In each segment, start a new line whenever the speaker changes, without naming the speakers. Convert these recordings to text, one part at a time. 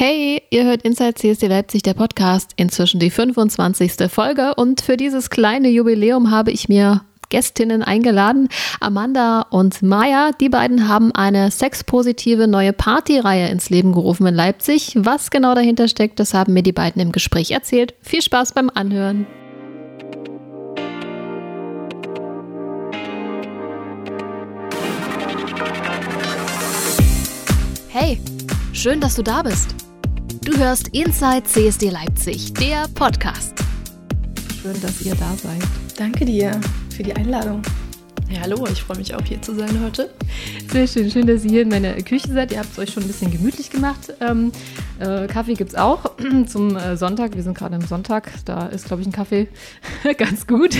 Hey, ihr hört Inside CSD Leipzig, der Podcast, inzwischen die 25. Folge. Und für dieses kleine Jubiläum habe ich mir Gästinnen eingeladen, Amanda und Maya. Die beiden haben eine sexpositive neue Partyreihe ins Leben gerufen in Leipzig. Was genau dahinter steckt, das haben mir die beiden im Gespräch erzählt. Viel Spaß beim Anhören. Hey, schön, dass du da bist. Du hörst Inside CSD Leipzig, der Podcast.
Schön, dass ihr da seid.
Danke dir für die Einladung.
Ja, hallo, ich freue mich auch hier zu sein heute.
Sehr schön, schön, dass ihr hier in meiner Küche seid. Ihr habt es euch schon ein bisschen gemütlich gemacht. Ähm, äh, Kaffee gibt es auch zum äh, Sonntag. Wir sind gerade am Sonntag. Da ist, glaube ich, ein Kaffee ganz gut,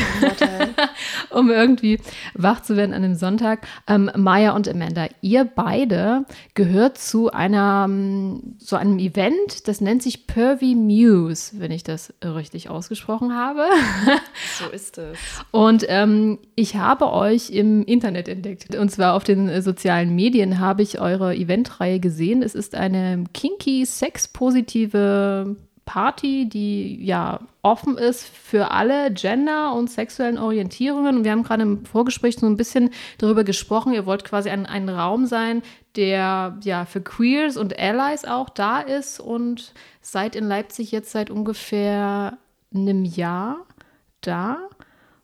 um irgendwie wach zu werden an einem Sonntag. Ähm, Maya und Amanda, ihr beide gehört zu einer, ähm, so einem Event, das nennt sich Pervy Muse, wenn ich das richtig ausgesprochen habe.
so ist es.
Und ähm, ich habe euch im Internet entdeckt. Und zwar auf den äh, sozialen Medien habe ich eure Eventreihe gesehen. Es ist eine kinky, sexpositive Party, die ja offen ist für alle Gender und sexuellen Orientierungen. Und wir haben gerade im Vorgespräch so ein bisschen darüber gesprochen. Ihr wollt quasi ein, ein Raum sein, der ja für Queers und Allies auch da ist und seid in Leipzig jetzt seit ungefähr einem Jahr da.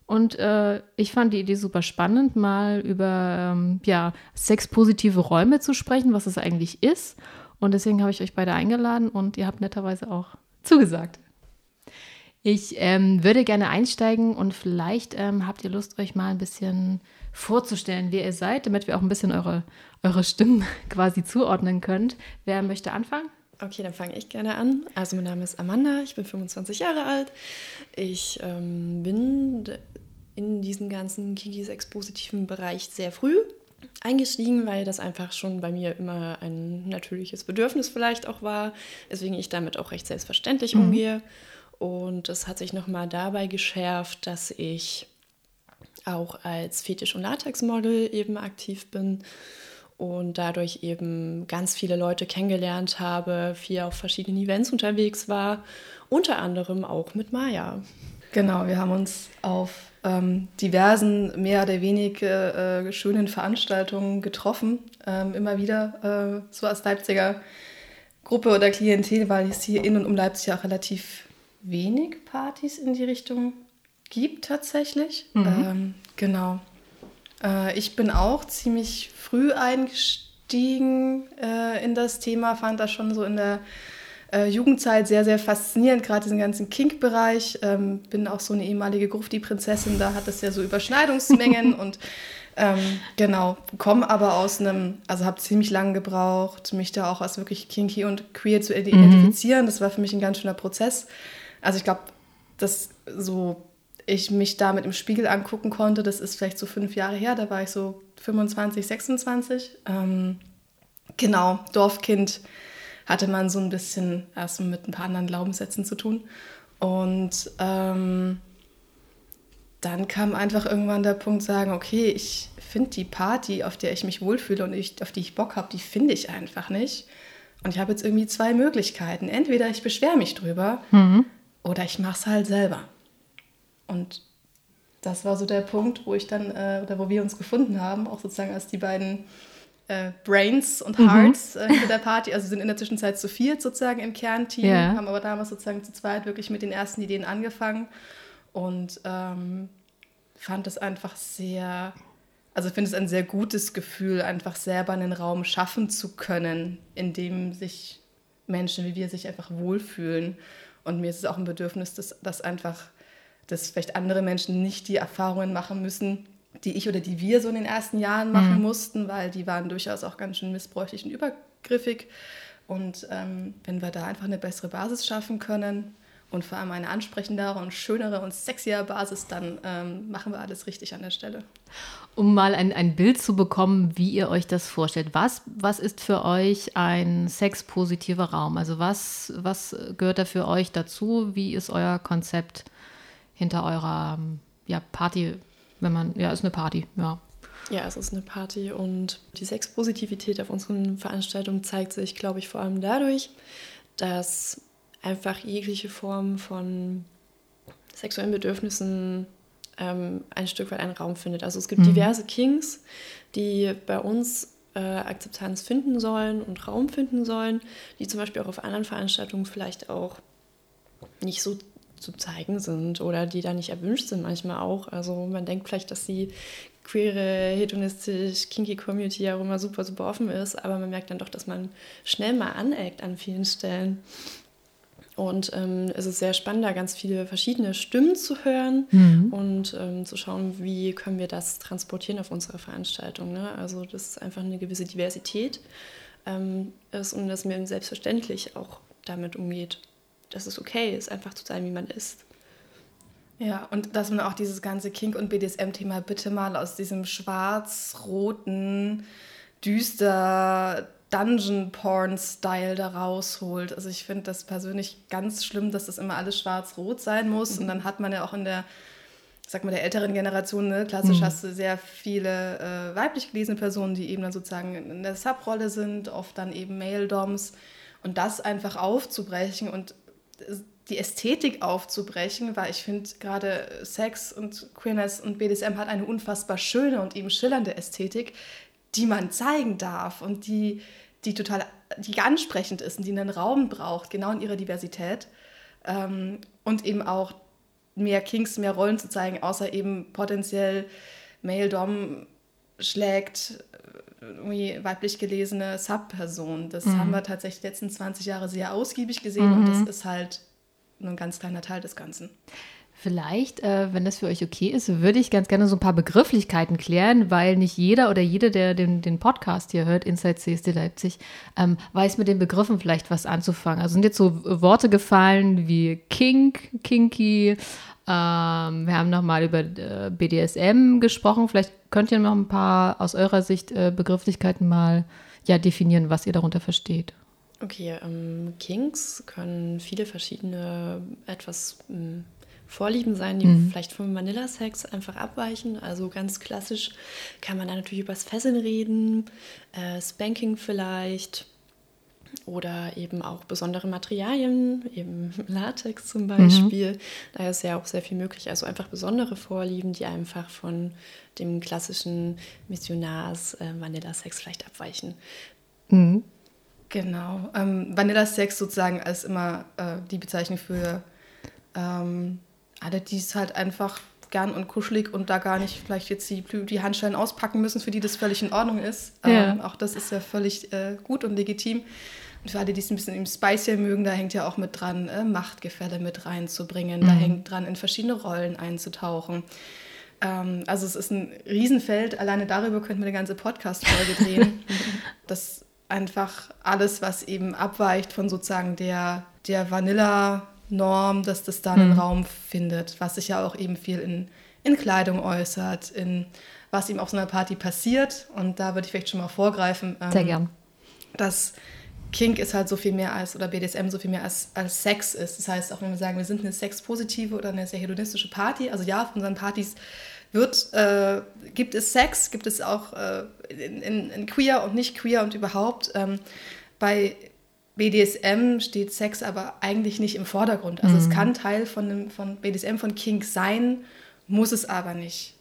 Und äh, ich fand die Idee super spannend, mal über ähm, ja, sexpositive Räume zu sprechen, was es eigentlich ist. Und deswegen habe ich euch beide eingeladen und ihr habt netterweise auch zugesagt. Ich ähm, würde gerne einsteigen und vielleicht ähm, habt ihr Lust, euch mal ein bisschen vorzustellen, wer ihr seid, damit wir auch ein bisschen eure, eure Stimmen quasi zuordnen könnt. Wer möchte anfangen?
Okay, dann fange ich gerne an. Also mein Name ist Amanda, ich bin 25 Jahre alt. Ich ähm, bin in diesen ganzen Kiki-Sex-positiven Bereich sehr früh eingestiegen, weil das einfach schon bei mir immer ein natürliches Bedürfnis vielleicht auch war, weswegen ich damit auch recht selbstverständlich mhm. umgehe. Und es hat sich nochmal dabei geschärft, dass ich auch als Fetisch- und Latexmodel eben aktiv bin und dadurch eben ganz viele Leute kennengelernt habe, viel auf verschiedenen Events unterwegs war, unter anderem auch mit Maya.
Genau, wir haben uns auf ähm, diversen, mehr oder weniger äh, schönen Veranstaltungen getroffen. Ähm, immer wieder äh, so als Leipziger Gruppe oder Klientel, weil es hier in und um Leipzig auch relativ wenig Partys in die Richtung gibt tatsächlich. Mhm. Ähm, genau. Äh, ich bin auch ziemlich früh eingestiegen äh, in das Thema, fand das schon so in der äh, Jugendzeit sehr, sehr faszinierend, gerade diesen ganzen Kink-Bereich. Ähm, bin auch so eine ehemalige Grufti-Prinzessin, da hat es ja so Überschneidungsmengen und ähm, genau, komme aber aus einem, also habe ziemlich lange gebraucht, mich da auch als wirklich kinky und queer zu mhm. identifizieren. Mhm. Das war für mich ein ganz schöner Prozess. Also ich glaube, dass so ich mich da mit im Spiegel angucken konnte, das ist vielleicht so fünf Jahre her, da war ich so 25, 26. Ähm, genau, Dorfkind hatte man so ein bisschen erst mit ein paar anderen Glaubenssätzen zu tun. Und ähm, dann kam einfach irgendwann der Punkt, sagen, okay, ich finde die Party, auf der ich mich wohlfühle und ich, auf die ich Bock habe, die finde ich einfach nicht. Und ich habe jetzt irgendwie zwei Möglichkeiten. Entweder ich beschwere mich drüber mhm. oder ich mache es halt selber. Und das war so der Punkt, wo ich dann, äh, oder wo wir uns gefunden haben, auch sozusagen als die beiden äh, Brains und mhm. Hearts mhm. äh, der Party. Also sind in der Zwischenzeit zu viert sozusagen im Kernteam, yeah. haben aber damals sozusagen zu zweit wirklich mit den ersten Ideen angefangen und ähm, fand es einfach sehr, also finde es ein sehr gutes Gefühl, einfach selber einen Raum schaffen zu können, in dem sich Menschen wie wir sich einfach wohlfühlen. Und mir ist es auch ein Bedürfnis, dass, dass einfach, dass vielleicht andere Menschen nicht die Erfahrungen machen müssen, die ich oder die wir so in den ersten Jahren machen mhm. mussten, weil die waren durchaus auch ganz schön missbräuchlich und übergriffig. Und ähm, wenn wir da einfach eine bessere Basis schaffen können und vor allem eine ansprechendere und schönere und sexiere Basis, dann ähm, machen wir alles richtig an der Stelle.
Um mal ein, ein Bild zu bekommen, wie ihr euch das vorstellt. Was, was ist für euch ein sexpositiver Raum? Also was, was gehört da für euch dazu? Wie ist euer Konzept hinter eurer ja, Party? Wenn man, ja, ist eine Party, ja.
Ja, es ist eine Party und die Sexpositivität auf unseren Veranstaltungen zeigt sich, glaube ich, vor allem dadurch, dass einfach jegliche Form von sexuellen Bedürfnissen ähm, ein Stück weit einen Raum findet. Also es gibt mhm. diverse Kings, die bei uns äh, Akzeptanz finden sollen und Raum finden sollen, die zum Beispiel auch auf anderen Veranstaltungen vielleicht auch nicht so zu zeigen sind oder die da nicht erwünscht sind manchmal auch. Also man denkt vielleicht, dass die queere, hedonistisch, kinky Community ja auch immer super, super offen ist, aber man merkt dann doch, dass man schnell mal aneckt an vielen Stellen. Und ähm, es ist sehr spannend, da ganz viele verschiedene Stimmen zu hören mhm. und ähm, zu schauen, wie können wir das transportieren auf unserer Veranstaltung. Ne? Also das ist einfach eine gewisse Diversität ähm, ist und dass man selbstverständlich auch damit umgeht, dass es okay ist, einfach zu sein, wie man ist.
Ja, und dass man auch dieses ganze Kink- und BDSM-Thema bitte mal aus diesem schwarz-roten, düster Dungeon-Porn-Style da rausholt. Also ich finde das persönlich ganz schlimm, dass das immer alles schwarz-rot sein muss. Mhm. Und dann hat man ja auch in der, sag mal, der älteren Generation, ne, klassisch mhm. hast du sehr viele äh, weiblich gelesene Personen, die eben dann sozusagen in der Subrolle sind, oft dann eben Male-Doms. Und das einfach aufzubrechen und die Ästhetik aufzubrechen, weil ich finde gerade Sex und Queerness und BDSM hat eine unfassbar schöne und eben schillernde Ästhetik, die man zeigen darf und die, die total, die ansprechend ist und die einen Raum braucht, genau in ihrer Diversität. Ähm, und eben auch mehr Kings, mehr Rollen zu zeigen, außer eben potenziell Male Dom schlägt äh, irgendwie weiblich gelesene Sub-Personen. Das mhm. haben wir tatsächlich die letzten 20 Jahre sehr ausgiebig gesehen mhm. und das ist halt nur ein ganz kleiner Teil des Ganzen.
Vielleicht, äh, wenn das für euch okay ist, würde ich ganz gerne so ein paar Begrifflichkeiten klären, weil nicht jeder oder jede, der den, den Podcast hier hört, Inside CSD Leipzig, ähm, weiß mit den Begriffen vielleicht was anzufangen. Also sind jetzt so Worte gefallen wie Kink, Kinky. Ähm, wir haben nochmal über äh, BDSM gesprochen. Vielleicht könnt ihr noch ein paar aus eurer Sicht äh, Begrifflichkeiten mal ja, definieren, was ihr darunter versteht.
Okay, ähm, Kinks können viele verschiedene etwas ähm, Vorlieben sein, die mhm. vielleicht vom Vanilla-Sex einfach abweichen. Also ganz klassisch kann man da natürlich über das Fesseln reden, äh, Spanking vielleicht oder eben auch besondere Materialien, eben Latex zum Beispiel. Mhm. Da ist ja auch sehr viel möglich. Also einfach besondere Vorlieben, die einfach von dem klassischen Missionars äh, Vanilla-Sex vielleicht abweichen.
Mhm. Genau. Ähm, Vanilla-Sex sozusagen als immer äh, die Bezeichnung für ähm, alle, die es halt einfach gern und kuschelig und da gar nicht vielleicht jetzt die, die Handschellen auspacken müssen, für die das völlig in Ordnung ist. Ja. Ähm, auch das ist ja völlig äh, gut und legitim. Und für alle, die es ein bisschen im Spicier mögen, da hängt ja auch mit dran, äh, Machtgefälle mit reinzubringen. Mhm. Da hängt dran, in verschiedene Rollen einzutauchen. Ähm, also es ist ein Riesenfeld. Alleine darüber könnten wir eine ganze Podcast-Folge drehen. das einfach alles, was eben abweicht von sozusagen der, der Vanilla- Norm, dass das da einen mhm. Raum findet, was sich ja auch eben viel in, in Kleidung äußert, in was eben auf so einer Party passiert. Und da würde ich vielleicht schon mal vorgreifen.
Ähm, Sehr gern.
Dass Kink ist halt so viel mehr als, oder BDSM so viel mehr als, als Sex ist. Das heißt, auch wenn wir sagen, wir sind eine sexpositive oder eine sehr hedonistische Party, also ja, auf unseren Partys wird, äh, gibt es Sex, gibt es auch äh, in, in, in, queer und nicht queer und überhaupt. Ähm, bei BDSM steht Sex aber eigentlich nicht im Vordergrund. Also mhm. es kann Teil von, dem, von BDSM, von Kink sein, muss es aber nicht.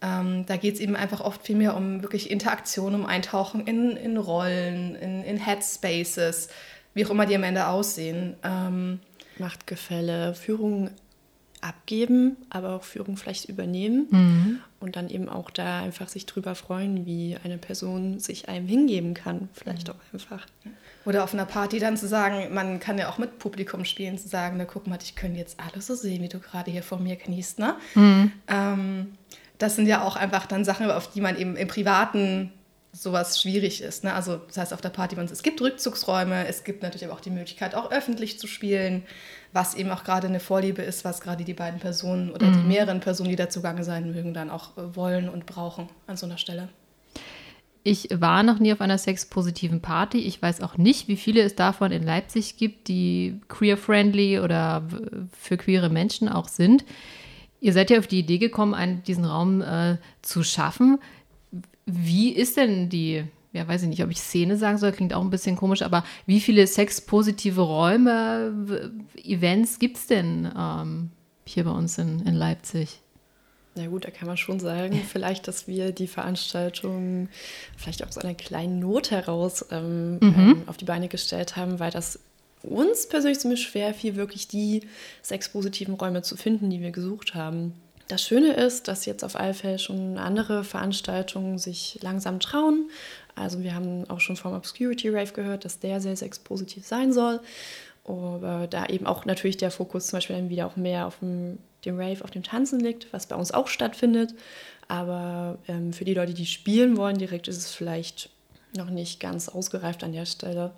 Ähm, da geht es eben einfach oft viel mehr um wirklich Interaktion, um Eintauchen in, in Rollen, in, in Headspaces, wie auch immer die am Ende aussehen. Ähm,
Machtgefälle, Führung abgeben, aber auch Führung vielleicht übernehmen mhm. und dann eben auch da einfach sich drüber freuen, wie eine Person sich einem hingeben kann, vielleicht mhm. auch einfach.
Oder auf einer Party dann zu sagen, man kann ja auch mit Publikum spielen, zu sagen, na guck mal, ich könnte jetzt alle so sehen, wie du gerade hier vor mir kniest, ne? Mhm. Ähm, das sind ja auch einfach dann Sachen, auf die man eben im Privaten sowas schwierig ist. Ne? Also das heißt auf der Party, es gibt Rückzugsräume, es gibt natürlich aber auch die Möglichkeit, auch öffentlich zu spielen, was eben auch gerade eine Vorliebe ist, was gerade die beiden Personen oder mhm. die mehreren Personen, die da zugange sein mögen, dann auch äh, wollen und brauchen an so einer Stelle.
Ich war noch nie auf einer sexpositiven Party. Ich weiß auch nicht, wie viele es davon in Leipzig gibt, die queer-friendly oder für queere Menschen auch sind. Ihr seid ja auf die Idee gekommen, einen, diesen Raum äh, zu schaffen. Wie ist denn die ja, weiß ich nicht, ob ich Szene sagen soll, klingt auch ein bisschen komisch, aber wie viele sexpositive Räume, Events gibt es denn ähm, hier bei uns in, in Leipzig?
Na gut, da kann man schon sagen, vielleicht, dass wir die Veranstaltung vielleicht auch aus einer kleinen Not heraus ähm, mhm. ähm, auf die Beine gestellt haben, weil das uns persönlich zumindest schwer fiel, wirklich die sexpositiven Räume zu finden, die wir gesucht haben. Das Schöne ist, dass jetzt auf Alfeld schon andere Veranstaltungen sich langsam trauen. Also wir haben auch schon vom Obscurity Rave gehört, dass der sehr sexpositiv sein soll. Aber da eben auch natürlich der Fokus zum Beispiel dann wieder auch mehr auf dem, dem Rave, auf dem Tanzen liegt, was bei uns auch stattfindet. Aber ähm, für die Leute, die spielen wollen, direkt ist es vielleicht noch nicht ganz ausgereift an der Stelle.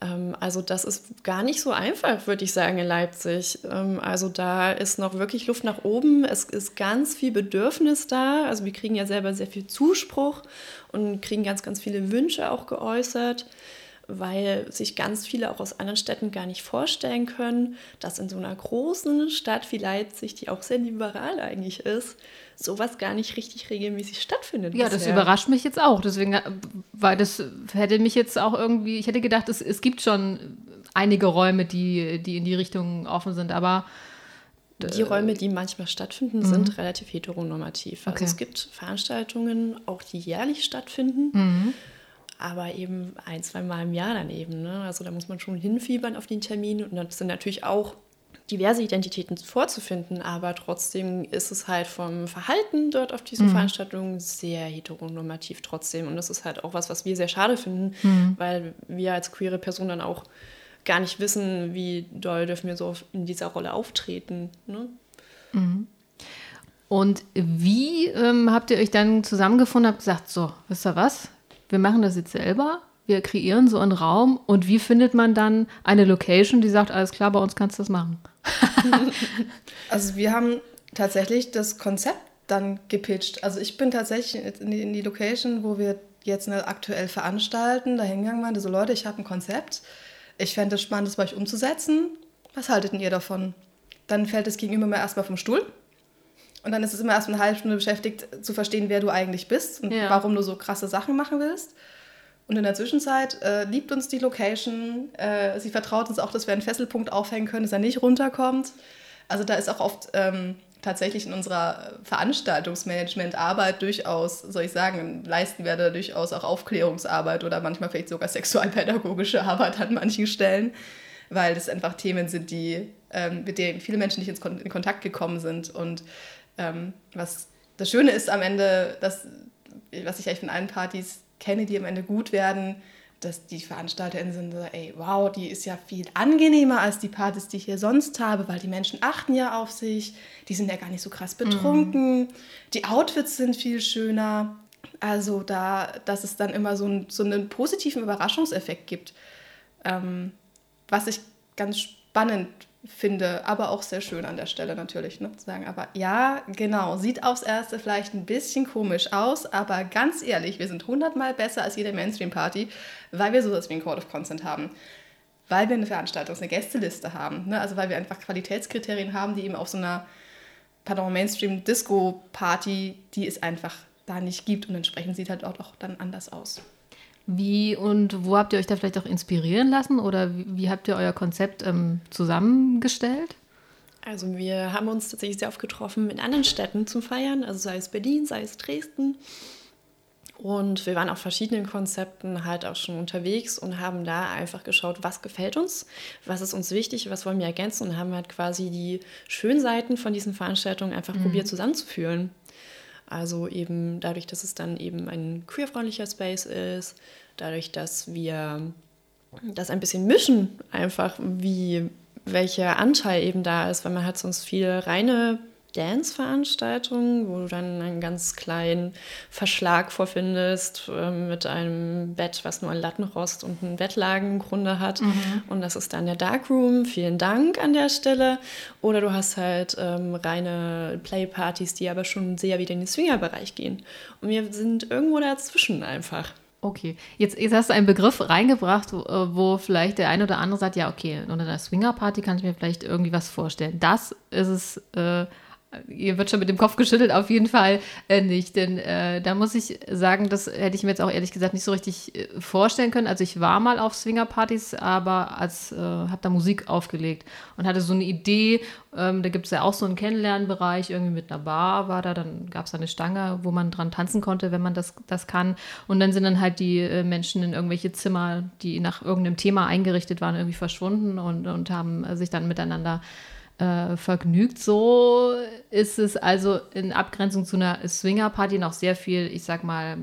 Ähm, also das ist gar nicht so einfach, würde ich sagen, in Leipzig. Ähm, also da ist noch wirklich Luft nach oben. Es ist ganz viel Bedürfnis da. Also wir kriegen ja selber sehr viel Zuspruch und kriegen ganz, ganz viele Wünsche auch geäußert weil sich ganz viele auch aus anderen Städten gar nicht vorstellen können, dass in so einer großen Stadt wie Leipzig, die auch sehr liberal eigentlich ist, sowas gar nicht richtig regelmäßig stattfindet.
Ja, bisher. das überrascht mich jetzt auch. Deswegen, weil das hätte mich jetzt auch irgendwie, ich hätte gedacht, es, es gibt schon einige Räume, die, die in die Richtung offen sind, aber
die Räume, die manchmal stattfinden, mhm. sind relativ heteronormativ. Also okay. es gibt Veranstaltungen, auch die jährlich stattfinden. Mhm aber eben ein, zwei Mal im Jahr dann eben. Ne? Also da muss man schon hinfiebern auf den Termin und das sind natürlich auch diverse Identitäten vorzufinden, aber trotzdem ist es halt vom Verhalten dort auf diesen mhm. Veranstaltungen sehr heteronormativ trotzdem und das ist halt auch was, was wir sehr schade finden, mhm. weil wir als queere Person dann auch gar nicht wissen, wie doll dürfen wir so in dieser Rolle auftreten. Ne?
Mhm. Und wie ähm, habt ihr euch dann zusammengefunden, habt gesagt, so, wisst ihr was? Wir machen das jetzt selber, wir kreieren so einen Raum und wie findet man dann eine Location, die sagt, alles klar, bei uns kannst du das machen?
also wir haben tatsächlich das Konzept dann gepitcht. Also ich bin tatsächlich in die, in die Location, wo wir jetzt aktuell veranstalten, da hingegangen meinte, so Leute, ich habe ein Konzept, ich fände es spannend, das bei euch umzusetzen. Was haltet denn ihr davon? Dann fällt das Gegenüber mir erstmal vom Stuhl und dann ist es immer erst eine halbe Stunde beschäftigt, zu verstehen, wer du eigentlich bist und ja. warum du so krasse Sachen machen willst. Und in der Zwischenzeit äh, liebt uns die Location. Äh, sie vertraut uns auch, dass wir einen Fesselpunkt aufhängen können, dass er nicht runterkommt. Also da ist auch oft ähm, tatsächlich in unserer Veranstaltungsmanagement-Arbeit durchaus, soll ich sagen, leisten wir da durchaus auch Aufklärungsarbeit oder manchmal vielleicht sogar sexualpädagogische Arbeit an manchen Stellen, weil das einfach Themen sind, die, ähm, mit denen viele Menschen nicht in Kontakt gekommen sind und ähm, was das Schöne ist am Ende, dass, was ich eigentlich von allen Partys kenne, die am Ende gut werden, dass die VeranstalterInnen sind so, ey, wow, die ist ja viel angenehmer als die Partys, die ich hier sonst habe, weil die Menschen achten ja auf sich, die sind ja gar nicht so krass betrunken, mhm. die Outfits sind viel schöner. Also da, dass es dann immer so, ein, so einen positiven Überraschungseffekt gibt, ähm, was ich ganz spannend finde, aber auch sehr schön an der Stelle natürlich, ne, zu sagen, aber ja, genau, sieht aufs Erste vielleicht ein bisschen komisch aus, aber ganz ehrlich, wir sind hundertmal besser als jede Mainstream-Party, weil wir sowas wie ein Code of Consent haben, weil wir eine Veranstaltung, eine Gästeliste haben, ne, also weil wir einfach Qualitätskriterien haben, die eben auf so einer, pardon, Mainstream-Disco-Party, die es einfach da nicht gibt und entsprechend sieht halt auch, auch dann anders aus.
Wie und wo habt ihr euch da vielleicht auch inspirieren lassen oder wie, wie habt ihr euer Konzept ähm, zusammengestellt?
Also wir haben uns tatsächlich sehr oft getroffen in anderen Städten zum Feiern, also sei es Berlin, sei es Dresden. Und wir waren auf verschiedenen Konzepten halt auch schon unterwegs und haben da einfach geschaut, was gefällt uns, was ist uns wichtig, was wollen wir ergänzen und haben halt quasi die schönen Seiten von diesen Veranstaltungen einfach mhm. probiert zusammenzuführen. Also eben dadurch, dass es dann eben ein queerfreundlicher Space ist, dadurch, dass wir das ein bisschen mischen, einfach wie welcher Anteil eben da ist, weil man hat sonst viel reine Dance-Veranstaltung, wo du dann einen ganz kleinen Verschlag vorfindest äh, mit einem Bett, was nur ein Lattenrost und einen Bettlagen im Grunde hat. Mhm. Und das ist dann der Darkroom. Vielen Dank an der Stelle. Oder du hast halt ähm, reine Playpartys, die aber schon sehr wieder in den Swinger-Bereich gehen. Und wir sind irgendwo dazwischen einfach.
Okay, jetzt, jetzt hast du einen Begriff reingebracht, wo, äh, wo vielleicht der eine oder andere sagt, ja, okay, unter einer Swinger-Party kann ich mir vielleicht irgendwie was vorstellen. Das ist es äh, ihr wird schon mit dem Kopf geschüttelt, auf jeden Fall äh, nicht. Denn äh, da muss ich sagen, das hätte ich mir jetzt auch ehrlich gesagt nicht so richtig äh, vorstellen können. Also ich war mal auf Swingerpartys, aber als äh, habe da Musik aufgelegt und hatte so eine Idee. Ähm, da gibt es ja auch so einen Kennenlernbereich, irgendwie mit einer Bar war da. Dann gab es eine Stange, wo man dran tanzen konnte, wenn man das, das kann. Und dann sind dann halt die äh, Menschen in irgendwelche Zimmer, die nach irgendeinem Thema eingerichtet waren, irgendwie verschwunden und, und haben sich dann miteinander äh, vergnügt. So ist es also in Abgrenzung zu einer Swinger-Party noch sehr viel, ich sag mal,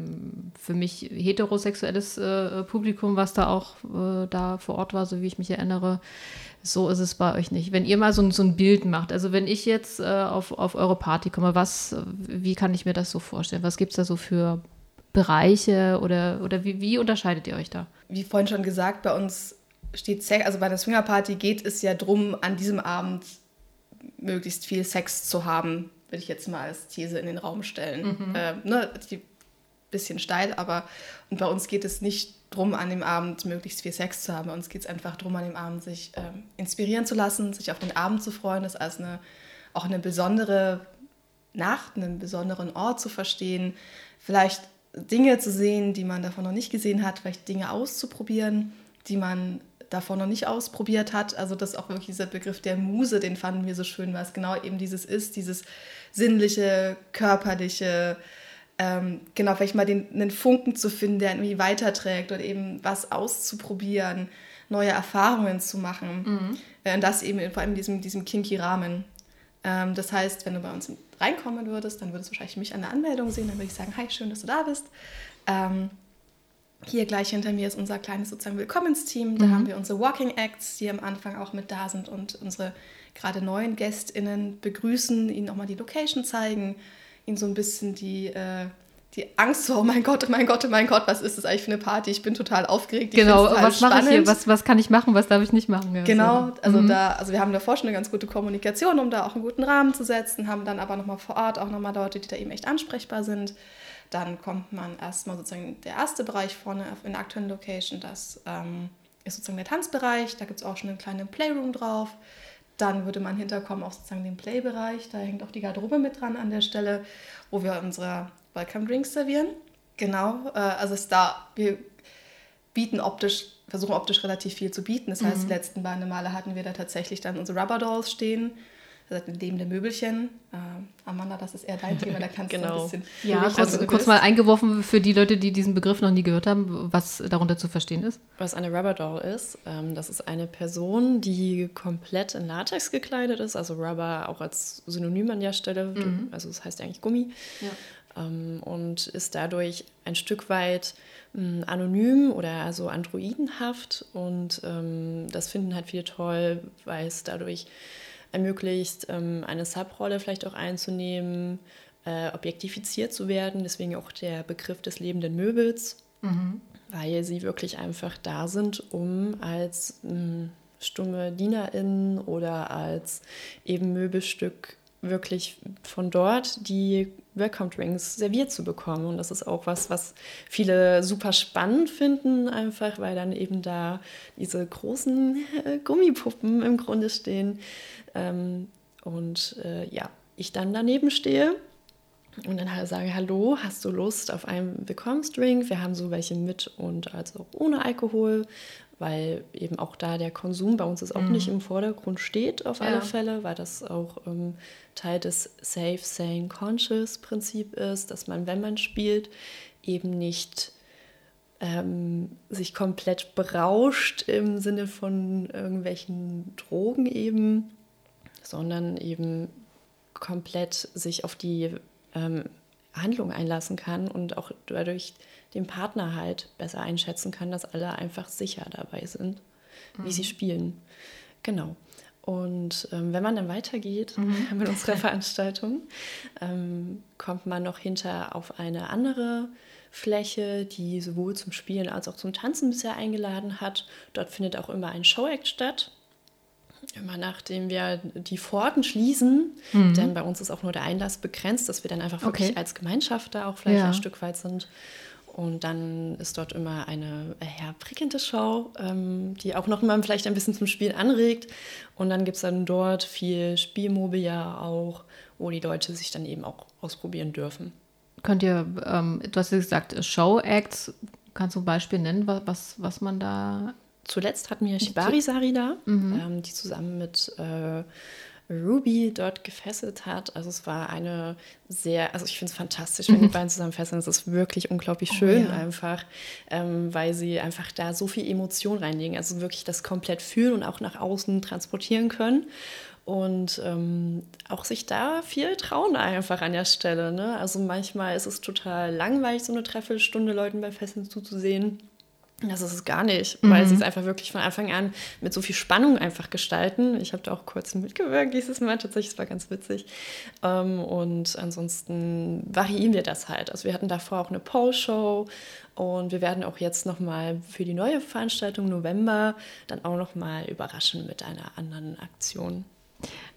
für mich heterosexuelles äh, Publikum, was da auch äh, da vor Ort war, so wie ich mich erinnere. So ist es bei euch nicht. Wenn ihr mal so, so ein Bild macht, also wenn ich jetzt äh, auf, auf eure Party komme, was, wie kann ich mir das so vorstellen? Was gibt es da so für Bereiche oder, oder wie, wie unterscheidet ihr euch da?
Wie vorhin schon gesagt, bei uns steht Sex, also bei der Swingerparty geht es ja darum, an diesem Abend möglichst viel Sex zu haben, würde ich jetzt mal als These in den Raum stellen. Mhm. Äh, ne, die bisschen steil, aber und bei uns geht es nicht darum, an dem Abend möglichst viel Sex zu haben. Bei uns geht es einfach darum, an dem Abend sich äh, inspirieren zu lassen, sich auf den Abend zu freuen, das als eine, auch eine besondere Nacht, einen besonderen Ort zu verstehen, vielleicht Dinge zu sehen, die man davon noch nicht gesehen hat, vielleicht Dinge auszuprobieren, die man davor noch nicht ausprobiert hat. Also das ist auch wirklich dieser Begriff der Muse, den fanden wir so schön, weil es genau eben dieses ist, dieses sinnliche, körperliche, ähm, genau, vielleicht mal den, einen Funken zu finden, der irgendwie weiterträgt oder eben was auszuprobieren, neue Erfahrungen zu machen. Mhm. Äh, und das eben vor allem in diesem, diesem kinky Rahmen. Ähm, das heißt, wenn du bei uns reinkommen würdest, dann würdest du wahrscheinlich mich an der Anmeldung sehen, dann würde ich sagen, hi, schön, dass du da bist. Ähm, hier gleich hinter mir ist unser kleines sozusagen Willkommensteam. Da mhm. haben wir unsere Walking Acts, die am Anfang auch mit da sind und unsere gerade neuen GästInnen begrüßen, ihnen auch mal die Location zeigen, ihnen so ein bisschen die, äh, die Angst, so, oh mein Gott, oh mein Gott, oh mein Gott, was ist das eigentlich für eine Party? Ich bin total aufgeregt.
genau, was mache ich hier? Was, was kann ich machen? Was darf ich nicht machen?
Ja, genau, so. also mhm. da, also wir haben davor schon eine ganz gute Kommunikation, um da auch einen guten Rahmen zu setzen, haben dann aber nochmal vor Ort auch nochmal Leute, die da eben echt ansprechbar sind. Dann kommt man erstmal sozusagen der erste Bereich vorne in der aktuellen Location, das ähm, ist sozusagen der Tanzbereich, da gibt es auch schon einen kleinen Playroom drauf. Dann würde man hinterkommen auf sozusagen den Playbereich, da hängt auch die Garderobe mit dran an der Stelle, wo wir unsere Welcome Drinks servieren. Genau, äh, also ist da, wir bieten optisch, versuchen optisch relativ viel zu bieten. Das heißt, mhm. die letzten beiden Male hatten wir da tatsächlich dann unsere Rubber Dolls stehen seid ein lebende Möbelchen. Äh, Amanda, das ist eher dein Thema, da kannst genau. du ein bisschen.
Ja, kurz, kurz mal eingeworfen für die Leute, die diesen Begriff noch nie gehört haben, was darunter zu verstehen ist.
Was eine Rubber Doll ist, ähm, das ist eine Person, die komplett in Latex gekleidet ist, also Rubber auch als Synonym an der Stelle, mhm. also das heißt eigentlich Gummi. Ja. Ähm, und ist dadurch ein Stück weit mh, anonym oder also androidenhaft und ähm, das finden halt viele toll, weil es dadurch ermöglicht, ähm, eine Subrolle vielleicht auch einzunehmen, äh, objektifiziert zu werden. Deswegen auch der Begriff des lebenden Möbels, mhm. weil sie wirklich einfach da sind, um als mh, hm, stumme DienerInnen oder als eben Möbelstück wirklich von dort die Welcome Drinks serviert zu bekommen. Und das ist auch was, was viele super spannend finden, einfach weil dann eben da diese großen äh, Gummipuppen im Grunde stehen. Ähm, und äh, ja, ich dann daneben stehe und dann halt sage, hallo, hast du Lust auf einen Willkommensdrink? Wir haben so welche mit und also ohne Alkohol weil eben auch da der Konsum bei uns ist auch mhm. nicht im Vordergrund steht auf alle Fälle, weil das auch ähm, Teil des Safe, Sane, Conscious Prinzip ist, dass man, wenn man spielt, eben nicht ähm, sich komplett berauscht im Sinne von irgendwelchen Drogen eben, sondern eben komplett sich auf die ähm, Handlung einlassen kann und auch dadurch den Partner halt besser einschätzen kann, dass alle einfach sicher dabei sind, mhm. wie sie mhm. spielen. Genau. Und ähm, wenn man dann weitergeht mhm. mit unserer Veranstaltung, ähm, kommt man noch hinter auf eine andere Fläche, die sowohl zum Spielen als auch zum Tanzen bisher eingeladen hat. Dort findet auch immer ein Showact statt. Immer nachdem wir die Pforten schließen, mhm. denn bei uns ist auch nur der Einlass begrenzt, dass wir dann einfach wirklich okay. als Gemeinschaft da auch vielleicht ja. ein Stück weit sind. Und dann ist dort immer eine eher prickelnde Show, ähm, die auch noch mal vielleicht ein bisschen zum Spiel anregt. Und dann gibt es dann dort viel Spielmobiliar auch, wo die Leute sich dann eben auch ausprobieren dürfen.
Könnt ihr, ähm, du hast ja gesagt, Show-Acts, kannst du ein Beispiel nennen, was, was man da.
Zuletzt hatten wir Shibari Sari da, mhm. ähm, die zusammen mit äh, Ruby dort gefesselt hat. Also es war eine sehr, also ich finde es fantastisch, wenn die beiden zusammen fesseln. Es ist wirklich unglaublich schön oh, ja. einfach, ähm, weil sie einfach da so viel Emotion reinlegen. Also wirklich das komplett fühlen und auch nach außen transportieren können. Und ähm, auch sich da viel trauen einfach an der Stelle. Ne? Also manchmal ist es total langweilig, so eine Dreiviertelstunde Leuten bei Fesseln zuzusehen. Das ist es gar nicht, mhm. weil sie es einfach wirklich von Anfang an mit so viel Spannung einfach gestalten. Ich habe da auch kurz mitgewirkt dieses Mal tatsächlich, es war ganz witzig. Ähm, und ansonsten variieren wir das halt. Also wir hatten davor auch eine Pole-Show und wir werden auch jetzt nochmal für die neue Veranstaltung November dann auch nochmal überraschen mit einer anderen Aktion.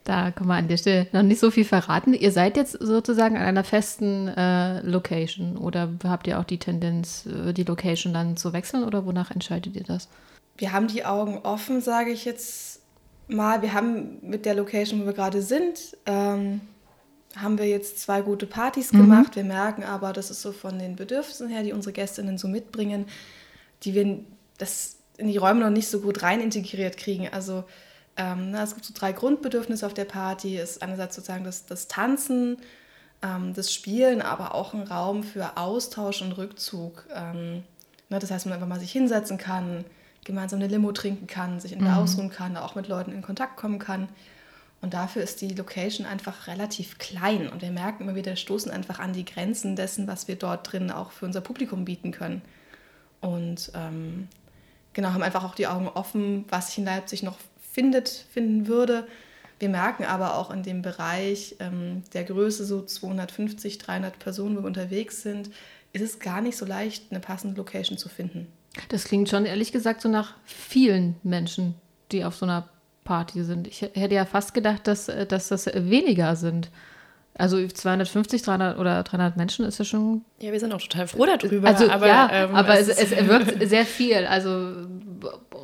Da kann man an der Stelle noch nicht so viel verraten. Ihr seid jetzt sozusagen an einer festen äh, Location oder habt ihr auch die Tendenz, äh, die Location dann zu wechseln oder wonach entscheidet ihr das?
Wir haben die Augen offen, sage ich jetzt mal. Wir haben mit der Location, wo wir gerade sind, ähm, haben wir jetzt zwei gute Partys mhm. gemacht. Wir merken aber, das ist so von den Bedürfnissen her, die unsere Gästinnen so mitbringen, die wir das in die Räume noch nicht so gut rein integriert kriegen. Also ähm, na, es gibt so drei Grundbedürfnisse auf der Party. Es ist einerseits sozusagen das, das Tanzen, ähm, das Spielen, aber auch ein Raum für Austausch und Rückzug. Ähm, ne, das heißt, man einfach mal sich hinsetzen kann, gemeinsam eine Limo trinken kann, sich in mhm. ausruhen kann, auch mit Leuten in Kontakt kommen kann. Und dafür ist die Location einfach relativ klein. Und wir merken immer wieder, stoßen einfach an die Grenzen dessen, was wir dort drin auch für unser Publikum bieten können. Und ähm, genau, haben einfach auch die Augen offen, was sich in Leipzig noch findet, finden würde. Wir merken aber auch in dem Bereich ähm, der Größe, so 250, 300 Personen, wo wir unterwegs sind, ist es gar nicht so leicht, eine passende Location zu finden.
Das klingt schon ehrlich gesagt so nach vielen Menschen, die auf so einer Party sind. Ich hätte ja fast gedacht, dass, äh, dass das weniger sind. Also 250, 300 oder 300 Menschen ist ja schon.
Ja, wir sind auch total froh darüber.
Also, aber, ja, ähm, aber es, es, es wirkt sehr viel. Also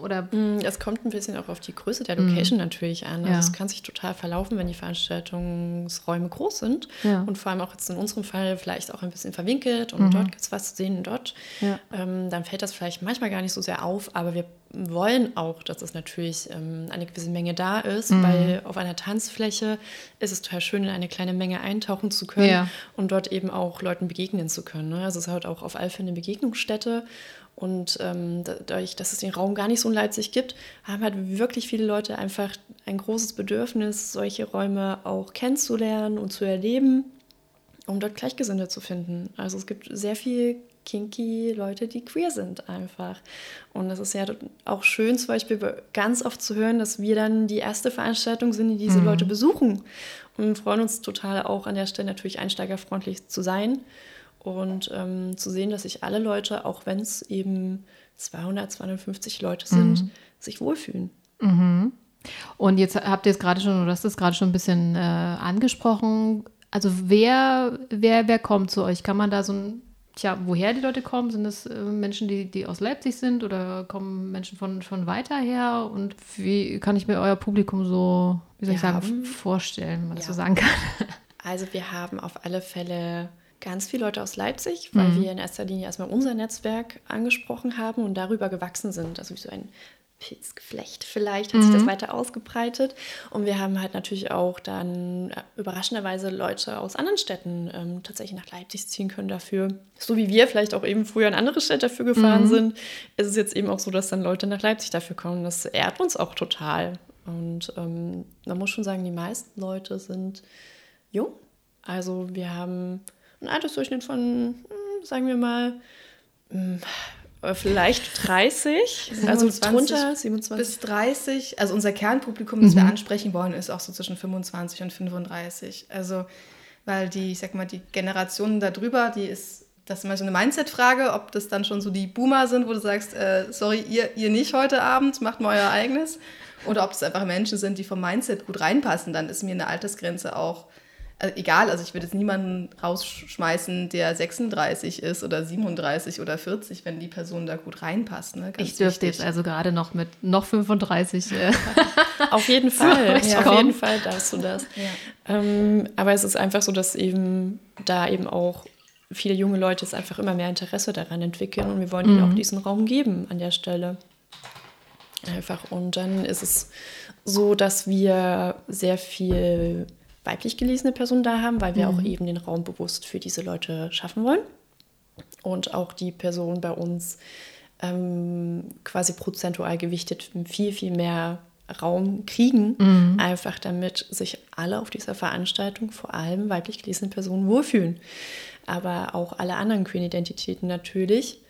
oder
mm, es kommt ein bisschen auch auf die Größe der Location mm. natürlich an. Also ja. es kann sich total verlaufen, wenn die Veranstaltungsräume groß sind ja. und vor allem auch jetzt in unserem Fall vielleicht auch ein bisschen verwinkelt und mhm. dort gibt es was zu sehen und dort. Ja. Ähm, dann fällt das vielleicht manchmal gar nicht so sehr auf, aber wir wollen auch, dass es natürlich ähm, eine gewisse Menge da ist, mhm. weil auf einer Tanzfläche ist es total schön, in eine kleine Menge eintauchen zu können und dort eben auch Leuten begegnen zu können. Ne? Also es ist halt auch auf Alpha eine Begegnungsstätte und ähm, dadurch, dass es den Raum gar nicht so in Leipzig gibt, haben halt wirklich viele Leute einfach ein großes Bedürfnis, solche Räume auch kennenzulernen und zu erleben, um dort Gleichgesinnte zu finden. Also es gibt sehr viel kinky Leute, die queer sind einfach. Und das ist ja auch schön, zum Beispiel ganz oft zu hören, dass wir dann die erste Veranstaltung sind, die diese mhm. Leute besuchen. Und freuen uns total auch an der Stelle natürlich einsteigerfreundlich zu sein und ähm, zu sehen, dass sich alle Leute, auch wenn es eben 200, 250 Leute sind, mhm. sich wohlfühlen.
Mhm. Und jetzt habt ihr es gerade schon, du hast es gerade schon ein bisschen äh, angesprochen. Also wer, wer, wer kommt zu euch? Kann man da so ein, tja, woher die Leute kommen? Sind das äh, Menschen, die, die aus Leipzig sind oder kommen Menschen von, von weiter her? Und wie kann ich mir euer Publikum so, wie soll wir ich sagen, haben, vorstellen, wenn man ja. das so sagen kann?
Also wir haben auf alle Fälle ganz viele Leute aus Leipzig, weil mhm. wir in erster Linie erstmal unser Netzwerk angesprochen haben und darüber gewachsen sind. Also wie so ein Pilzgeflecht vielleicht hat mhm. sich das mhm. weiter ausgebreitet. Und wir haben halt natürlich auch dann äh, überraschenderweise Leute aus anderen Städten ähm, tatsächlich nach Leipzig ziehen können dafür. So wie wir vielleicht auch eben früher in andere Städte dafür gefahren mhm. sind, ist es jetzt eben auch so, dass dann Leute nach Leipzig dafür kommen. Das ehrt uns auch total. Und ähm, man muss schon sagen, die meisten Leute sind jung. Also wir haben ein Altersdurchschnitt von, hm, sagen wir mal, hm, vielleicht 30, also drunter 27.
Bis 30. Also unser Kernpublikum, das mhm. wir ansprechen wollen, ist auch so zwischen 25 und 35. Also, weil die, ich sag mal, die Generation darüber, die ist, das ist immer so eine Mindset-Frage, ob das dann schon so die Boomer sind, wo du sagst, äh, sorry, ihr, ihr nicht heute Abend, macht mal euer eigenes. Oder ob es einfach Menschen sind, die vom Mindset gut reinpassen, dann ist mir eine Altersgrenze auch also egal, also ich würde jetzt niemanden rausschmeißen, der 36 ist oder 37 oder 40, wenn die Person da gut reinpasst. Ne?
ich dürfte wichtig. jetzt also gerade noch mit noch 35. Äh,
auf jeden Fall, ja, auf jeden Fall darfst du das. Ja. Ähm, aber es ist einfach so, dass eben da eben auch viele junge Leute es einfach immer mehr Interesse daran entwickeln und wir wollen mhm. ihnen auch diesen Raum geben an der Stelle. Einfach. Und dann ist es so, dass wir sehr viel weiblich gelesene Personen da haben, weil wir mhm. auch eben den Raum bewusst für diese Leute schaffen wollen. Und auch die Personen bei uns ähm, quasi prozentual gewichtet viel, viel mehr Raum kriegen, mhm. einfach damit sich alle auf dieser Veranstaltung, vor allem weiblich gelesene Personen, wohlfühlen. Aber auch alle anderen Queer-Identitäten natürlich.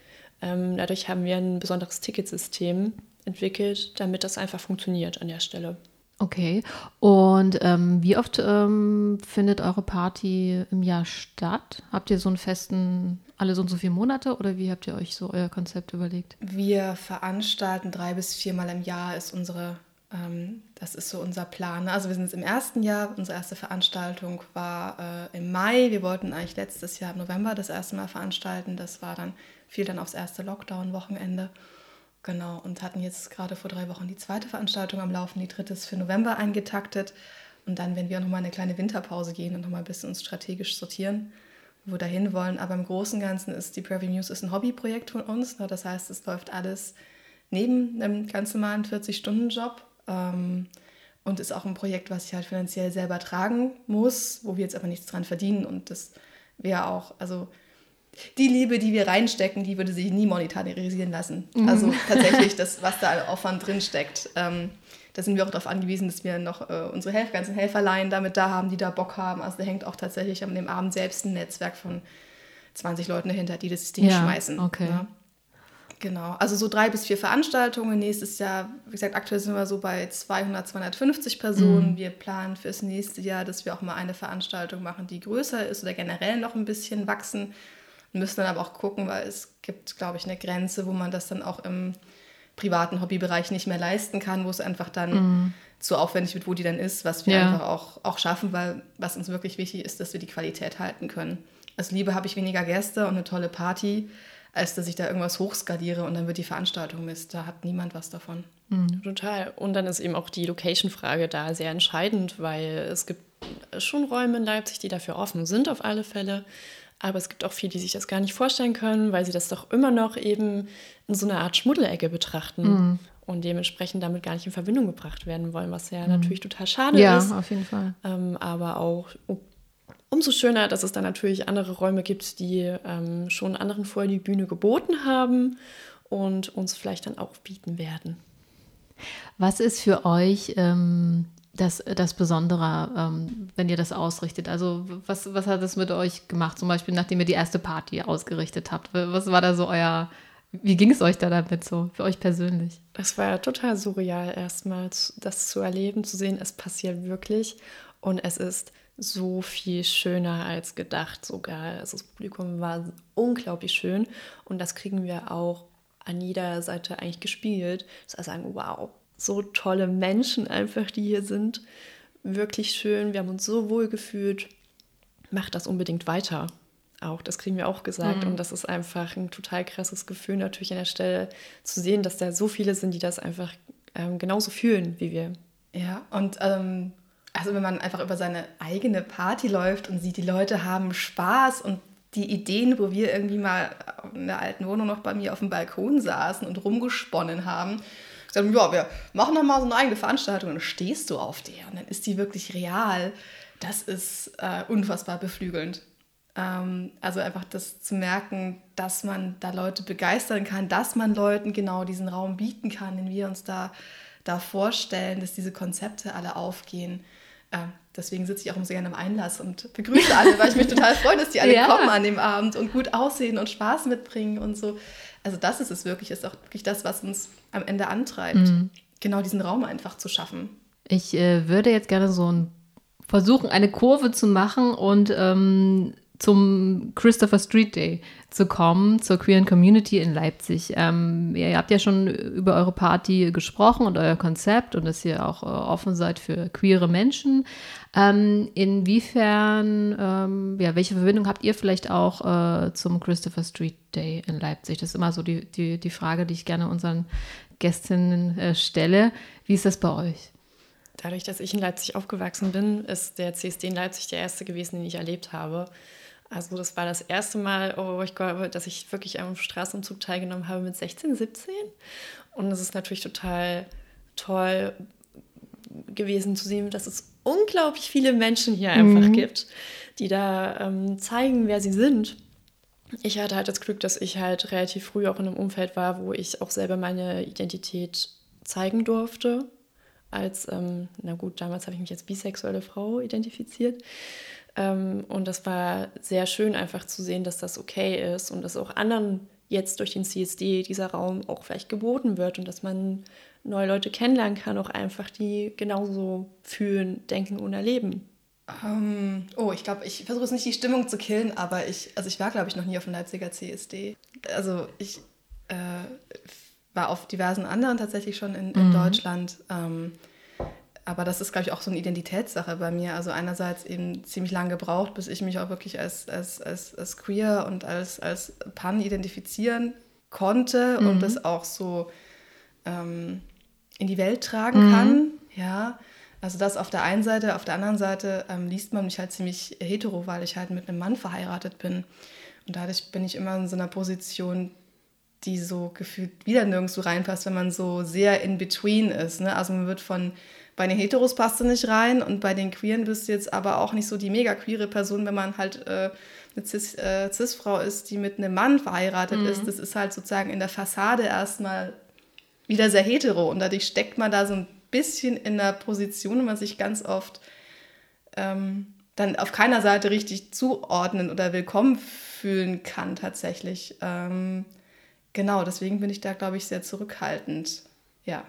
Ähm, dadurch haben wir ein besonderes Ticketsystem entwickelt, damit das einfach funktioniert an der Stelle.
Okay. Und ähm, wie oft ähm, findet eure Party im Jahr statt? Habt ihr so einen festen, alle so und so viele Monate oder wie habt ihr euch so euer Konzept überlegt?
Wir veranstalten drei bis viermal im Jahr ist unsere, ähm, das ist so unser Plan. Also wir sind jetzt im ersten Jahr, unsere erste Veranstaltung war äh, im Mai. Wir wollten eigentlich letztes Jahr im November das erste Mal veranstalten. Das war dann, fiel dann aufs erste Lockdown-Wochenende. Genau, und hatten jetzt gerade vor drei Wochen die zweite Veranstaltung am Laufen. Die dritte ist für November eingetaktet. Und dann werden wir auch nochmal eine kleine Winterpause gehen und nochmal ein bisschen uns strategisch sortieren, wo wir dahin wollen. Aber im Großen und Ganzen ist die Prairie News ist ein Hobbyprojekt von uns. Ne? Das heißt, es läuft alles neben einem ganz normalen 40-Stunden-Job. Ähm, und ist auch ein Projekt, was ich halt finanziell selber tragen muss, wo wir jetzt aber nichts dran verdienen. Und das wäre auch, also die Liebe, die wir reinstecken, die würde sich nie monetarisieren lassen. Mhm. Also tatsächlich, das, was da Aufwand drin steckt. Ähm, da sind wir auch darauf angewiesen, dass wir noch äh, unsere Helf ganzen Helferlein damit da haben, die da Bock haben. Also da hängt auch tatsächlich an dem Abend selbst ein Netzwerk von 20 Leuten dahinter, die das Ding ja, schmeißen.
Okay.
Ja. Genau, also so drei bis vier Veranstaltungen. Nächstes Jahr, wie gesagt, aktuell sind wir so bei 200, 250 Personen. Mhm. Wir planen fürs nächste Jahr, dass wir auch mal eine Veranstaltung machen, die größer ist oder generell noch ein bisschen wachsen müssen dann aber auch gucken, weil es gibt, glaube ich, eine Grenze, wo man das dann auch im privaten Hobbybereich nicht mehr leisten kann, wo es einfach dann mhm. zu aufwendig wird, wo die dann ist, was wir ja. einfach auch, auch schaffen, weil was uns wirklich wichtig ist, dass wir die Qualität halten können. Als Liebe habe ich weniger Gäste und eine tolle Party, als dass ich da irgendwas hochskaliere und dann wird die Veranstaltung Mist. Da hat niemand was davon.
Mhm. Total. Und dann ist eben auch die Location-Frage da sehr entscheidend, weil es gibt schon Räume in Leipzig, die dafür offen sind, auf alle Fälle. Aber es gibt auch viele, die sich das gar nicht vorstellen können, weil sie das doch immer noch eben in so einer Art Schmuddelecke betrachten mhm. und dementsprechend damit gar nicht in Verbindung gebracht werden wollen, was ja mhm. natürlich total schade
ja,
ist.
Ja, auf jeden Fall.
Ähm, aber auch umso schöner, dass es dann natürlich andere Räume gibt, die ähm, schon anderen vorher die Bühne geboten haben und uns vielleicht dann auch bieten werden.
Was ist für euch ähm, das, das Besondere, ähm, wenn ihr das ausrichtet? Also was, was hat es mit euch gemacht, zum Beispiel nachdem ihr die erste Party ausgerichtet habt? Was war da so euer, wie ging es euch da damit so, für euch persönlich?
Es war total surreal erstmal, das zu erleben, zu sehen, es passiert wirklich und es ist so viel schöner als gedacht sogar. Also das Publikum war unglaublich schön und das kriegen wir auch an jeder Seite eigentlich gespielt. Das heißt, wow, so tolle Menschen einfach, die hier sind. Wirklich schön. Wir haben uns so wohl gefühlt. Macht das unbedingt weiter. Auch, das kriegen wir auch gesagt. Mhm. Und das ist einfach ein total krasses Gefühl, natürlich an der Stelle zu sehen, dass da so viele sind, die das einfach ähm, genauso fühlen wie wir.
Ja, und ähm, also wenn man einfach über seine eigene Party läuft und sieht, die Leute haben Spaß und die Ideen, wo wir irgendwie mal in der alten Wohnung noch bei mir auf dem Balkon saßen und rumgesponnen haben gesagt, ja, wir machen dann mal so eine eigene Veranstaltung und dann stehst du auf der und dann ist die wirklich real. Das ist äh, unfassbar beflügelnd. Ähm, also einfach das zu merken, dass man da Leute begeistern kann, dass man Leuten genau diesen Raum bieten kann, den wir uns da, da vorstellen, dass diese Konzepte alle aufgehen. Äh, deswegen sitze ich auch immer so gerne im Einlass und begrüße alle, weil ich mich total freue, dass die alle ja. kommen an dem Abend und gut aussehen und Spaß mitbringen und so. Also das ist es wirklich, ist auch wirklich das, was uns am Ende antreibt, mhm. genau diesen Raum einfach zu schaffen.
Ich äh, würde jetzt gerne so ein, versuchen, eine Kurve zu machen und ähm, zum Christopher Street Day zu kommen, zur queeren Community in Leipzig. Ähm, ihr habt ja schon über eure Party gesprochen und euer Konzept und dass ihr auch äh, offen seid für queere Menschen. Ähm, inwiefern, ähm, ja, welche Verbindung habt ihr vielleicht auch äh, zum Christopher Street Day in Leipzig? Das ist immer so die, die, die Frage, die ich gerne unseren Gästinnen äh, stelle. Wie ist das bei euch?
Dadurch, dass ich in Leipzig aufgewachsen bin, ist der CSD in Leipzig der erste gewesen, den ich erlebt habe. Also das war das erste Mal, oh, ich glaube, dass ich wirklich am Straßenzug teilgenommen habe mit 16, 17. Und es ist natürlich total toll gewesen zu sehen, dass es unglaublich viele Menschen hier einfach mhm. gibt, die da ähm, zeigen, wer sie sind. Ich hatte halt das Glück, dass ich halt relativ früh auch in einem Umfeld war, wo ich auch selber meine Identität zeigen durfte. Als, ähm, na gut, damals habe ich mich als bisexuelle Frau identifiziert. Ähm, und das war sehr schön, einfach zu sehen, dass das okay ist und dass auch anderen jetzt durch den CSD dieser Raum auch vielleicht geboten wird und dass man neue Leute kennenlernen kann, auch einfach, die genauso fühlen, denken und erleben.
Um, ähm, oh, ich glaube, ich versuche es nicht die Stimmung zu killen, aber ich, also ich war, glaube ich, noch nie auf dem Leipziger CSD. Also ich äh, war auf diversen anderen tatsächlich schon in, in mhm. Deutschland. Ähm, aber das ist, glaube ich, auch so eine Identitätssache bei mir. Also einerseits eben ziemlich lange gebraucht, bis ich mich auch wirklich als, als, als, als queer und als, als Pan identifizieren konnte mhm. und das auch so ähm, in die Welt tragen mhm. kann. Ja, also das auf der einen Seite, auf der anderen Seite ähm, liest man mich halt ziemlich hetero, weil ich halt mit einem Mann verheiratet bin. Und dadurch bin ich immer in so einer Position, die so gefühlt wieder nirgendwo reinpasst, wenn man so sehr in between ist. Ne? Also man wird von bei den Heteros passt du nicht rein und bei den Queeren bist du jetzt aber auch nicht so die mega queere Person, wenn man halt äh, eine Cis, äh, Cis-Frau ist, die mit einem Mann verheiratet mhm. ist. Das ist halt sozusagen in der Fassade erstmal wieder sehr hetero und dadurch steckt man da so ein bisschen in der Position, wo man sich ganz oft ähm, dann auf keiner Seite richtig zuordnen oder willkommen fühlen kann tatsächlich. Ähm, genau, deswegen bin ich da, glaube ich, sehr zurückhaltend. Ja.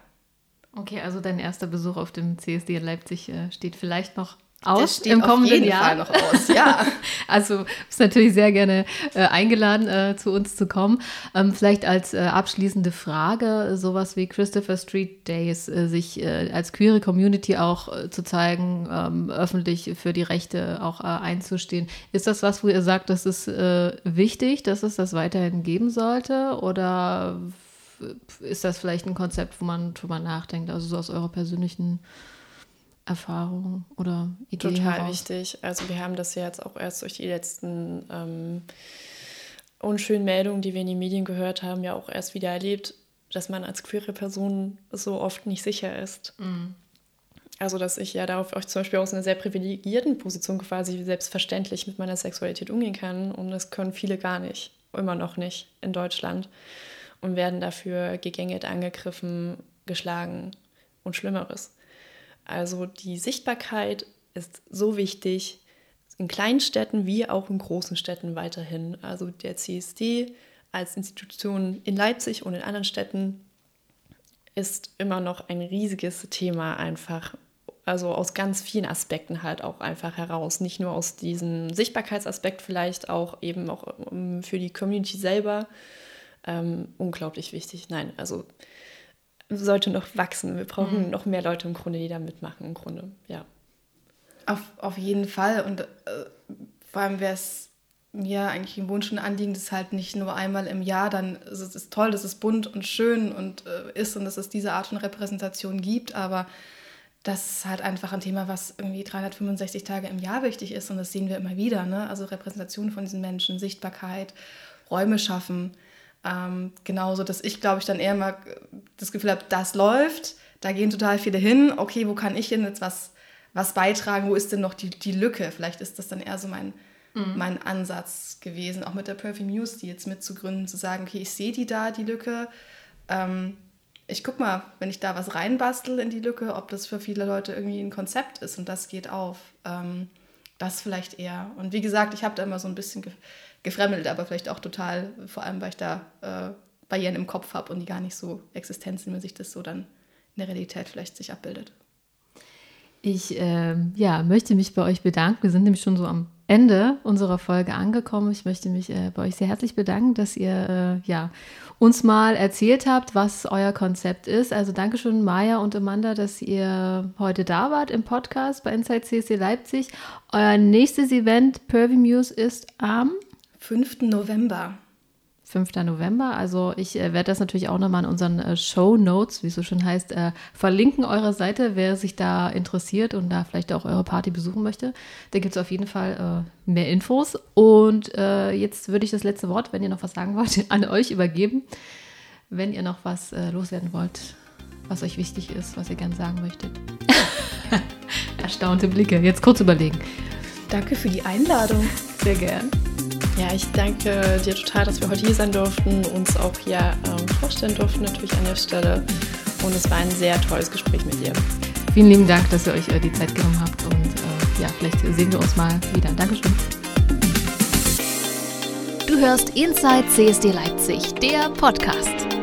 Okay, also dein erster Besuch auf dem CSD in Leipzig äh, steht vielleicht noch aus steht im kommenden auf jeden Jahr. Fall noch aus, ja. also bist natürlich sehr gerne äh, eingeladen, äh, zu uns zu kommen. Ähm, vielleicht als äh, abschließende Frage, sowas wie Christopher Street Days, äh, sich äh, als queere Community auch äh, zu zeigen, ähm, öffentlich für die Rechte auch einzustehen. Ist das was, wo ihr sagt, das ist wichtig, dass es das weiterhin geben sollte? Oder ist das vielleicht ein Konzept, wo man drüber nachdenkt, also so aus eurer persönlichen Erfahrung oder Idee
Total heraus? wichtig. Also wir haben das ja jetzt auch erst durch die letzten ähm, unschönen Meldungen, die wir in den Medien gehört haben, ja auch erst wieder erlebt, dass man als queere Person so oft nicht sicher ist. Mhm. Also, dass ich ja darauf auch zum Beispiel aus einer sehr privilegierten Position quasi selbstverständlich mit meiner Sexualität umgehen kann. Und das können viele gar nicht. Immer noch nicht in Deutschland und werden dafür gegängelt, angegriffen, geschlagen und Schlimmeres. Also die Sichtbarkeit ist so wichtig in kleinen Städten wie auch in großen Städten weiterhin. Also der CSD als Institution in Leipzig und in anderen Städten ist immer noch ein riesiges Thema einfach. Also aus ganz vielen Aspekten halt auch einfach heraus. Nicht nur aus diesem Sichtbarkeitsaspekt vielleicht auch eben auch ähm, für die Community selber, ähm, unglaublich wichtig. Nein, also sollte noch wachsen. Wir brauchen mhm. noch mehr Leute im Grunde, die da mitmachen, im Grunde, ja.
Auf, auf jeden Fall. Und äh, vor allem wäre es mir eigentlich ein Wunsch und Anliegen, dass halt nicht nur einmal im Jahr dann, also es ist toll, dass es bunt und schön und äh, ist und dass es diese Art von Repräsentation gibt, aber das ist halt einfach ein Thema, was irgendwie 365 Tage im Jahr wichtig ist und das sehen wir immer wieder. Ne? Also Repräsentation von diesen Menschen, Sichtbarkeit, Räume schaffen. Ähm, genauso, dass ich, glaube ich, dann eher mal das Gefühl habe, das läuft, da gehen total viele hin, okay, wo kann ich denn jetzt was, was beitragen, wo ist denn noch die, die Lücke? Vielleicht ist das dann eher so mein, mhm. mein Ansatz gewesen, auch mit der Perfume News, die jetzt mitzugründen, zu sagen, okay, ich sehe die da, die Lücke. Ähm, ich guck mal, wenn ich da was reinbastel in die Lücke, ob das für viele Leute irgendwie ein Konzept ist und das geht auf. Ähm, das vielleicht eher. Und wie gesagt, ich habe da immer so ein bisschen gefremdelt, aber vielleicht auch total, vor allem weil ich da äh, Barrieren im Kopf habe und die gar nicht so existent sind, wenn sich das so dann in der Realität vielleicht sich abbildet.
Ich äh, ja, möchte mich bei euch bedanken. Wir sind nämlich schon so am Ende unserer Folge angekommen. Ich möchte mich äh, bei euch sehr herzlich bedanken, dass ihr äh, ja, uns mal erzählt habt, was euer Konzept ist. Also Dankeschön, Maya und Amanda, dass ihr heute da wart im Podcast bei Inside CSC Leipzig. Euer nächstes Event, Pervy Muse, ist am
5. November.
5. November. Also ich äh, werde das natürlich auch nochmal in unseren äh, Show Notes, wie es so schön heißt, äh, verlinken eure Seite, wer sich da interessiert und da vielleicht auch eure Party besuchen möchte. Da gibt es auf jeden Fall äh, mehr Infos. Und äh, jetzt würde ich das letzte Wort, wenn ihr noch was sagen wollt, an euch übergeben. Wenn ihr noch was äh, loswerden wollt, was euch wichtig ist, was ihr gerne sagen möchtet. Erstaunte Blicke. Jetzt kurz überlegen.
Danke für die Einladung.
Sehr gern.
Ja, ich danke dir total, dass wir heute hier sein durften, uns auch hier ähm, vorstellen durften, natürlich an der Stelle. Und es war ein sehr tolles Gespräch mit dir.
Vielen lieben Dank, dass ihr euch äh, die Zeit genommen habt und äh, ja, vielleicht sehen wir uns mal wieder. Dankeschön.
Du hörst Inside CSD Leipzig, der Podcast.